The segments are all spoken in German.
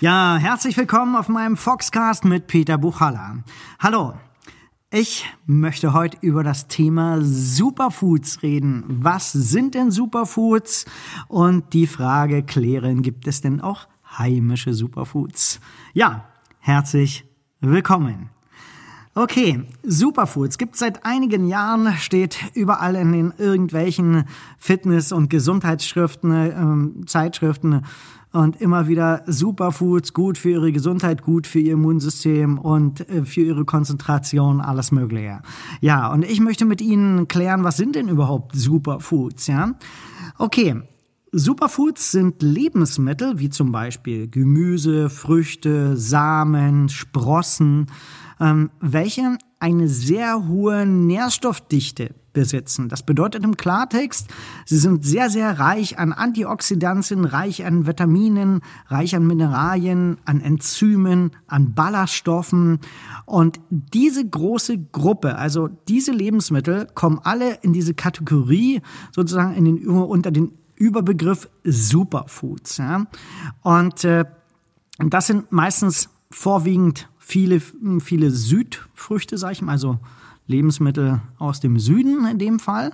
Ja, herzlich willkommen auf meinem Foxcast mit Peter Buchhaller. Hallo. Ich möchte heute über das Thema Superfoods reden. Was sind denn Superfoods? Und die Frage klären, gibt es denn auch heimische Superfoods? Ja, herzlich willkommen. Okay, Superfoods gibt seit einigen Jahren, steht überall in den irgendwelchen Fitness- und Gesundheitsschriften, äh, Zeitschriften und immer wieder Superfoods, gut für ihre Gesundheit, gut für ihr Immunsystem und äh, für ihre Konzentration, alles Mögliche. Ja, und ich möchte mit Ihnen klären, was sind denn überhaupt Superfoods, ja? Okay. Superfoods sind Lebensmittel wie zum Beispiel Gemüse, Früchte, Samen, Sprossen, ähm, welche eine sehr hohe Nährstoffdichte besitzen. Das bedeutet im Klartext, sie sind sehr, sehr reich an Antioxidantien, reich an Vitaminen, reich an Mineralien, an Enzymen, an Ballaststoffen. Und diese große Gruppe, also diese Lebensmittel, kommen alle in diese Kategorie, sozusagen in den, unter den Überbegriff Superfoods. Ja? Und äh, das sind meistens vorwiegend viele, viele Südfrüchte, sag ich mal, also Lebensmittel aus dem Süden in dem Fall.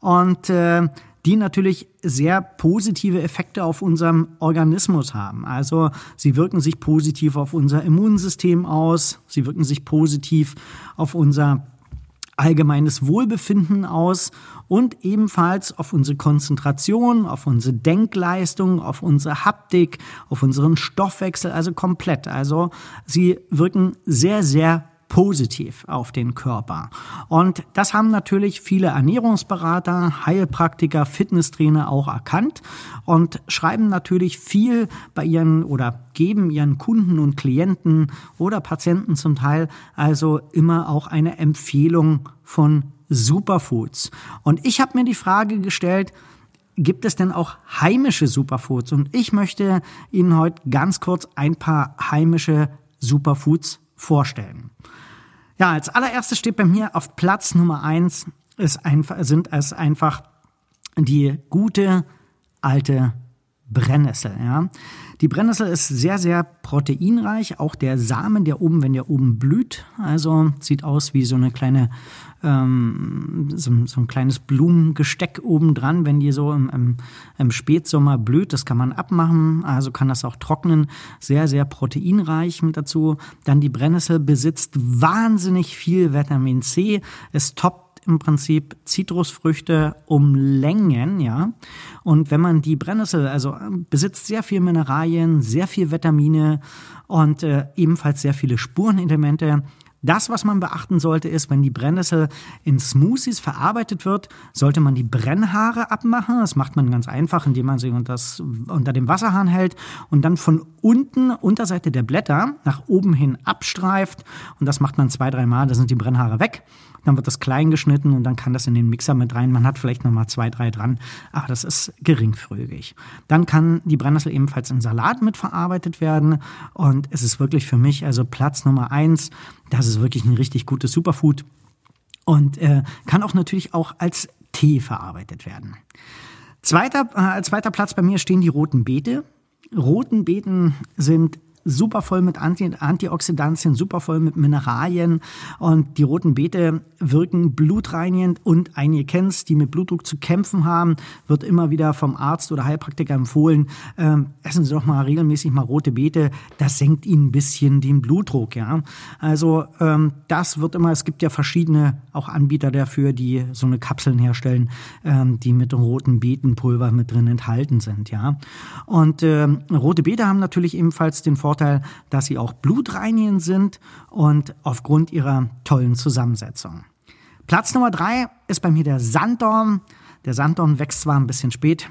Und äh, die natürlich sehr positive Effekte auf unserem Organismus haben. Also sie wirken sich positiv auf unser Immunsystem aus, sie wirken sich positiv auf unser allgemeines Wohlbefinden aus und ebenfalls auf unsere Konzentration, auf unsere Denkleistung, auf unsere Haptik, auf unseren Stoffwechsel, also komplett. Also sie wirken sehr, sehr positiv auf den Körper. Und das haben natürlich viele Ernährungsberater, Heilpraktiker, Fitnesstrainer auch erkannt und schreiben natürlich viel bei ihren oder geben ihren Kunden und Klienten oder Patienten zum Teil also immer auch eine Empfehlung von Superfoods. Und ich habe mir die Frage gestellt, gibt es denn auch heimische Superfoods? Und ich möchte Ihnen heute ganz kurz ein paar heimische Superfoods vorstellen. Ja, als allererstes steht bei mir auf Platz Nummer eins ist einfach, sind es einfach die gute alte Brennnessel. Ja. Die Brennnessel ist sehr, sehr proteinreich. Auch der Samen, der oben, wenn der oben blüht, also sieht aus wie so eine kleine, ähm, so, so, ein kleines Blumengesteck oben dran, wenn die so im, im, im, Spätsommer blüht. Das kann man abmachen, also kann das auch trocknen. Sehr, sehr proteinreich mit dazu. Dann die Brennnessel besitzt wahnsinnig viel Vitamin C. Es toppt im Prinzip Zitrusfrüchte um Längen, ja. Und wenn man die Brennnessel, also ähm, besitzt sehr viel Mineralien, sehr viel Vitamine und äh, ebenfalls sehr viele Spurenelemente, das, was man beachten sollte, ist, wenn die Brennnessel in Smoothies verarbeitet wird, sollte man die Brennhaare abmachen. Das macht man ganz einfach, indem man sie unter, das, unter dem Wasserhahn hält und dann von unten, Unterseite der Blätter, nach oben hin abstreift. Und das macht man zwei, dreimal, da sind die Brennhaare weg. Dann wird das klein geschnitten und dann kann das in den Mixer mit rein. Man hat vielleicht nochmal zwei, drei dran, aber das ist geringfügig. Dann kann die Brennnessel ebenfalls in Salat mitverarbeitet werden und es ist wirklich für mich also Platz Nummer eins. Das ist wirklich ein richtig gutes Superfood und äh, kann auch natürlich auch als Tee verarbeitet werden. Zweiter, äh, als zweiter Platz bei mir stehen die roten Beete. Roten Beeten sind super voll mit Anti Antioxidantien, super voll mit Mineralien und die roten Beete wirken blutreinigend und einige kennt's, die mit Blutdruck zu kämpfen haben, wird immer wieder vom Arzt oder Heilpraktiker empfohlen, ähm, essen Sie doch mal regelmäßig mal rote Beete, das senkt Ihnen ein bisschen den Blutdruck, ja. Also ähm, das wird immer, es gibt ja verschiedene auch Anbieter dafür, die so eine Kapseln herstellen, ähm, die mit roten Beetenpulver mit drin enthalten sind, ja. Und ähm, rote Beete haben natürlich ebenfalls den Vorteil, Vorteil, dass sie auch blutreinigend sind und aufgrund ihrer tollen Zusammensetzung. Platz Nummer drei ist bei mir der Sanddorn. Der Sanddorn wächst zwar ein bisschen spät,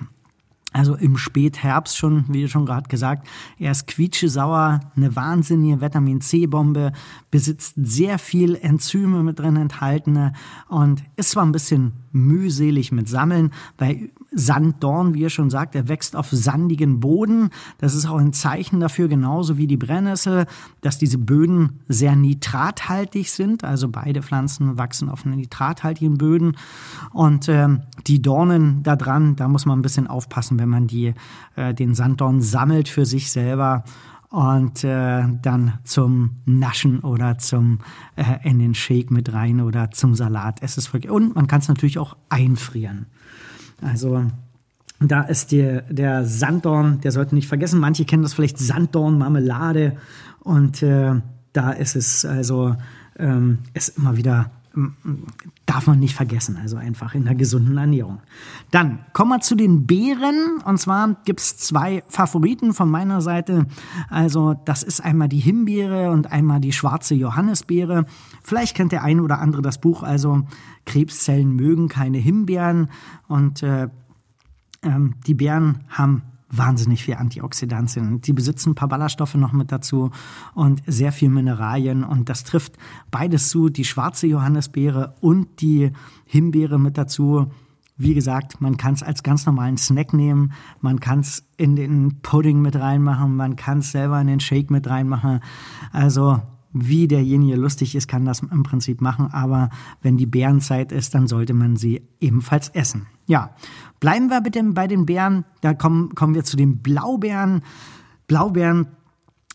also im Spätherbst schon, wie schon gerade gesagt. Er ist quietschesauer, eine wahnsinnige Vitamin C-Bombe, besitzt sehr viel Enzyme mit drin enthaltene und ist zwar ein bisschen mühselig mit Sammeln, weil Sanddorn, wie er schon sagt, er wächst auf sandigen Boden. Das ist auch ein Zeichen dafür, genauso wie die Brennnessel, dass diese Böden sehr nitrathaltig sind. Also beide Pflanzen wachsen auf nitrathaltigen Böden. Und äh, die Dornen da dran, da muss man ein bisschen aufpassen, wenn man die, äh, den Sanddorn sammelt für sich selber. und äh, dann zum Naschen oder zum äh, in den Shake mit rein oder zum Salat. Es ist wirklich, und man kann es natürlich auch einfrieren. Also da ist die, der Sanddorn, der sollte nicht vergessen. Manche kennen das vielleicht Sanddorn-Marmelade. Und äh, da ist es also ähm, ist immer wieder darf man nicht vergessen, also einfach in der gesunden Ernährung. Dann kommen wir zu den Beeren. Und zwar gibt's zwei Favoriten von meiner Seite. Also das ist einmal die Himbeere und einmal die schwarze Johannisbeere. Vielleicht kennt der eine oder andere das Buch, also Krebszellen mögen keine Himbeeren. Und äh, ähm, die Beeren haben wahnsinnig viel Antioxidantien. Die besitzen ein paar Ballaststoffe noch mit dazu und sehr viel Mineralien. Und das trifft beides zu, die schwarze Johannisbeere und die Himbeere mit dazu. Wie gesagt, man kann es als ganz normalen Snack nehmen, man kann es in den Pudding mit reinmachen, man kann es selber in den Shake mit reinmachen. Also wie derjenige lustig ist, kann das im Prinzip machen, aber wenn die Bärenzeit ist, dann sollte man sie ebenfalls essen. Ja, bleiben wir bitte bei den Beeren, da kommen, kommen wir zu den Blaubeeren. Blaubeeren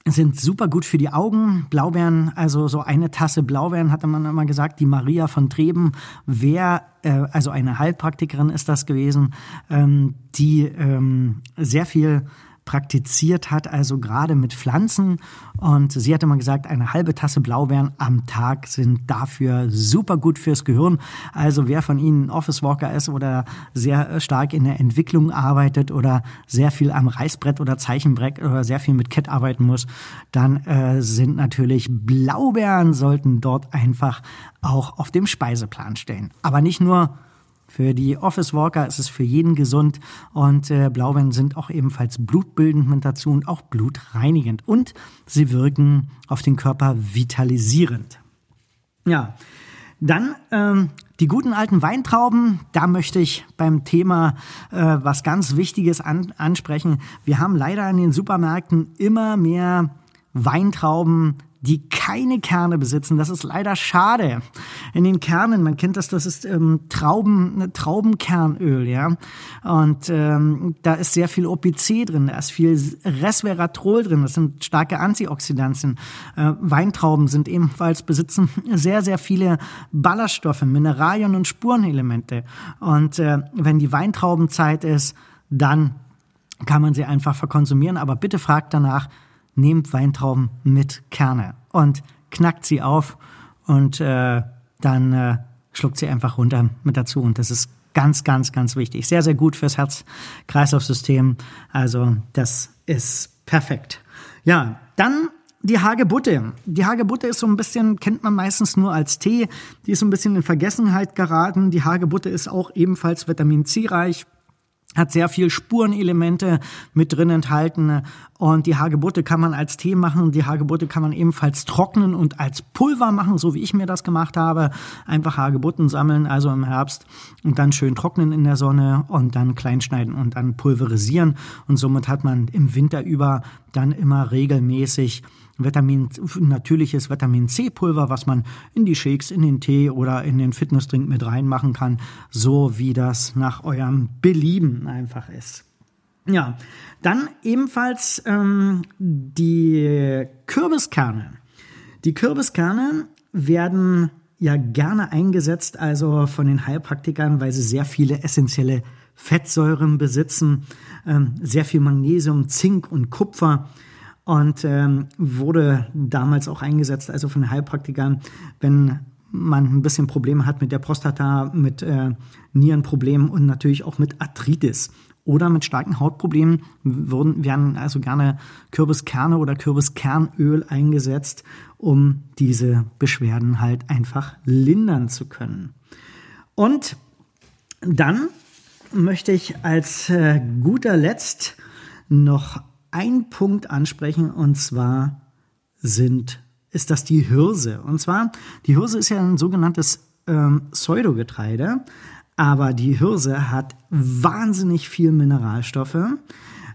sind super gut für die Augen. Blaubeeren, also so eine Tasse Blaubeeren, hatte man immer gesagt. Die Maria von Treben, wer, äh, also eine Heilpraktikerin ist das gewesen, ähm, die ähm, sehr viel praktiziert hat, also gerade mit Pflanzen. Und sie hat immer gesagt, eine halbe Tasse Blaubeeren am Tag sind dafür super gut fürs Gehirn. Also wer von Ihnen Office Walker ist oder sehr stark in der Entwicklung arbeitet oder sehr viel am Reißbrett oder Zeichenbrett oder sehr viel mit Cat arbeiten muss, dann äh, sind natürlich Blaubeeren sollten dort einfach auch auf dem Speiseplan stehen. Aber nicht nur für die Office Walker ist es für jeden gesund und äh, Blaubeeren sind auch ebenfalls blutbildend mit dazu und auch blutreinigend und sie wirken auf den Körper vitalisierend. Ja, dann ähm, die guten alten Weintrauben, da möchte ich beim Thema äh, was ganz Wichtiges an, ansprechen. Wir haben leider in den Supermärkten immer mehr Weintrauben, die keine Kerne besitzen. Das ist leider schade. In den Kernen, man kennt das, das ist ähm, Trauben, Traubenkernöl, ja. Und ähm, da ist sehr viel OPC drin, da ist viel Resveratrol drin, das sind starke Antioxidantien. Äh, Weintrauben sind ebenfalls besitzen sehr, sehr viele Ballaststoffe, Mineralien und Spurenelemente. Und äh, wenn die Weintraubenzeit ist, dann kann man sie einfach verkonsumieren. Aber bitte fragt danach, nehmt Weintrauben mit Kerne und knackt sie auf und äh, dann äh, schluckt sie einfach runter mit dazu. Und das ist ganz, ganz, ganz wichtig. Sehr, sehr gut fürs Herz-Kreislauf-System. Also das ist perfekt. Ja, dann die Hagebutte. Die Hagebutte ist so ein bisschen, kennt man meistens nur als Tee. Die ist so ein bisschen in Vergessenheit geraten. Die Hagebutte ist auch ebenfalls Vitamin C reich hat sehr viel Spurenelemente mit drin enthalten und die Hagebutte kann man als Tee machen die Hagebutte kann man ebenfalls trocknen und als Pulver machen, so wie ich mir das gemacht habe. Einfach Hagebutten sammeln, also im Herbst und dann schön trocknen in der Sonne und dann kleinschneiden und dann pulverisieren und somit hat man im Winter über dann immer regelmäßig Vitamin, natürliches Vitamin C Pulver, was man in die Shakes, in den Tee oder in den Fitnessdrink mit reinmachen kann, so wie das nach eurem Belieben einfach ist. Ja, dann ebenfalls ähm, die Kürbiskerne. Die Kürbiskerne werden ja gerne eingesetzt, also von den Heilpraktikern, weil sie sehr viele essentielle Fettsäuren besitzen, ähm, sehr viel Magnesium, Zink und Kupfer und ähm, wurde damals auch eingesetzt, also von Heilpraktikern, wenn man ein bisschen Probleme hat mit der Prostata, mit äh, Nierenproblemen und natürlich auch mit Arthritis oder mit starken Hautproblemen wurden, werden also gerne Kürbiskerne oder Kürbiskernöl eingesetzt, um diese Beschwerden halt einfach lindern zu können. Und dann möchte ich als äh, guter Letzt noch einen Punkt ansprechen und zwar sind, ist das die Hirse. Und zwar, die Hirse ist ja ein sogenanntes ähm, Pseudogetreide, aber die Hirse hat wahnsinnig viel Mineralstoffe.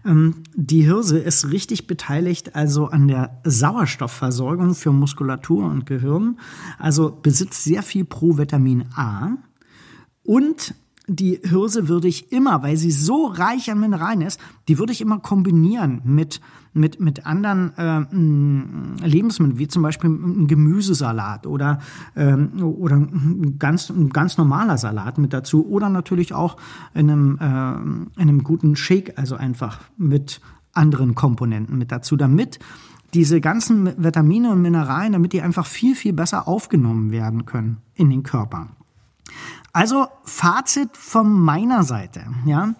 Ähm, die Hirse ist richtig beteiligt also an der Sauerstoffversorgung für Muskulatur und Gehirn, also besitzt sehr viel Provitamin A und die Hirse würde ich immer, weil sie so reich an Mineralien ist, die würde ich immer kombinieren mit mit, mit anderen äh, Lebensmitteln, wie zum Beispiel ein Gemüsesalat oder, ähm, oder ein ganz, ein ganz normaler Salat mit dazu oder natürlich auch in einem, äh, in einem guten Shake, also einfach mit anderen Komponenten mit dazu, damit diese ganzen Vitamine und Mineralien, damit die einfach viel, viel besser aufgenommen werden können in den Körper. Also Fazit von meiner Seite, ja.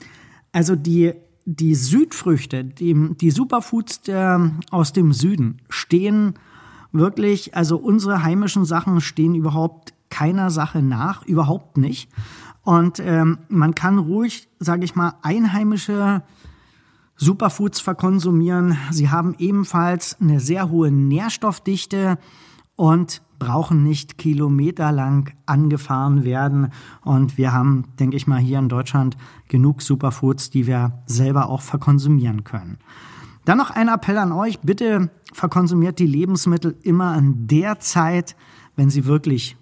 Also die, die Südfrüchte, die, die Superfoods der, aus dem Süden stehen wirklich, also unsere heimischen Sachen stehen überhaupt keiner Sache nach, überhaupt nicht. Und ähm, man kann ruhig, sage ich mal, einheimische Superfoods verkonsumieren. Sie haben ebenfalls eine sehr hohe Nährstoffdichte und brauchen nicht kilometerlang angefahren werden. Und wir haben, denke ich mal, hier in Deutschland genug Superfoods, die wir selber auch verkonsumieren können. Dann noch ein Appell an euch, bitte verkonsumiert die Lebensmittel immer an der Zeit, wenn sie wirklich,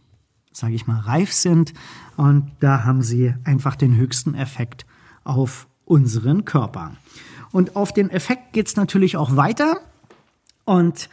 sage ich mal, reif sind. Und da haben sie einfach den höchsten Effekt auf unseren Körper. Und auf den Effekt geht es natürlich auch weiter. Und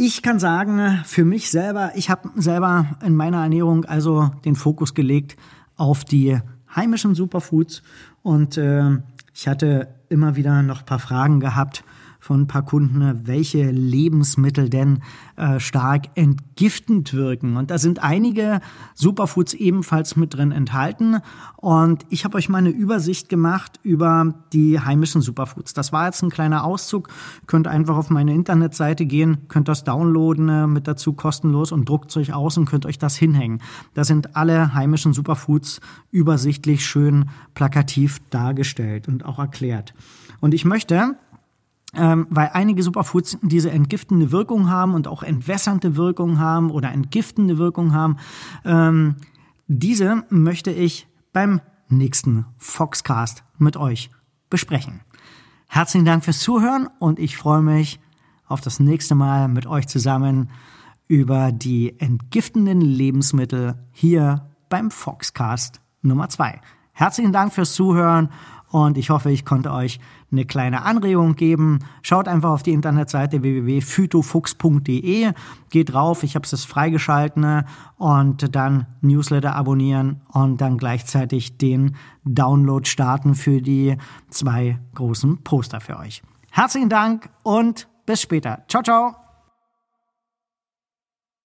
ich kann sagen, für mich selber, ich habe selber in meiner Ernährung also den Fokus gelegt auf die heimischen Superfoods. Und äh, ich hatte immer wieder noch ein paar Fragen gehabt von ein paar Kunden, welche Lebensmittel denn äh, stark entgiftend wirken. Und da sind einige Superfoods ebenfalls mit drin enthalten. Und ich habe euch mal eine Übersicht gemacht über die heimischen Superfoods. Das war jetzt ein kleiner Auszug. Könnt einfach auf meine Internetseite gehen, könnt das downloaden, äh, mit dazu kostenlos und druckt es euch aus und könnt euch das hinhängen. Da sind alle heimischen Superfoods übersichtlich schön plakativ dargestellt und auch erklärt. Und ich möchte ähm, weil einige Superfoods diese entgiftende Wirkung haben und auch entwässernde Wirkung haben oder entgiftende Wirkung haben. Ähm, diese möchte ich beim nächsten Foxcast mit euch besprechen. Herzlichen Dank fürs Zuhören und ich freue mich auf das nächste Mal mit euch zusammen über die entgiftenden Lebensmittel hier beim Foxcast Nummer zwei. Herzlichen Dank fürs Zuhören und ich hoffe, ich konnte euch eine kleine Anregung geben. Schaut einfach auf die Internetseite www.phytofuchs.de, geht drauf, ich habe es freigeschalten und dann Newsletter abonnieren und dann gleichzeitig den Download starten für die zwei großen Poster für euch. Herzlichen Dank und bis später. Ciao, ciao.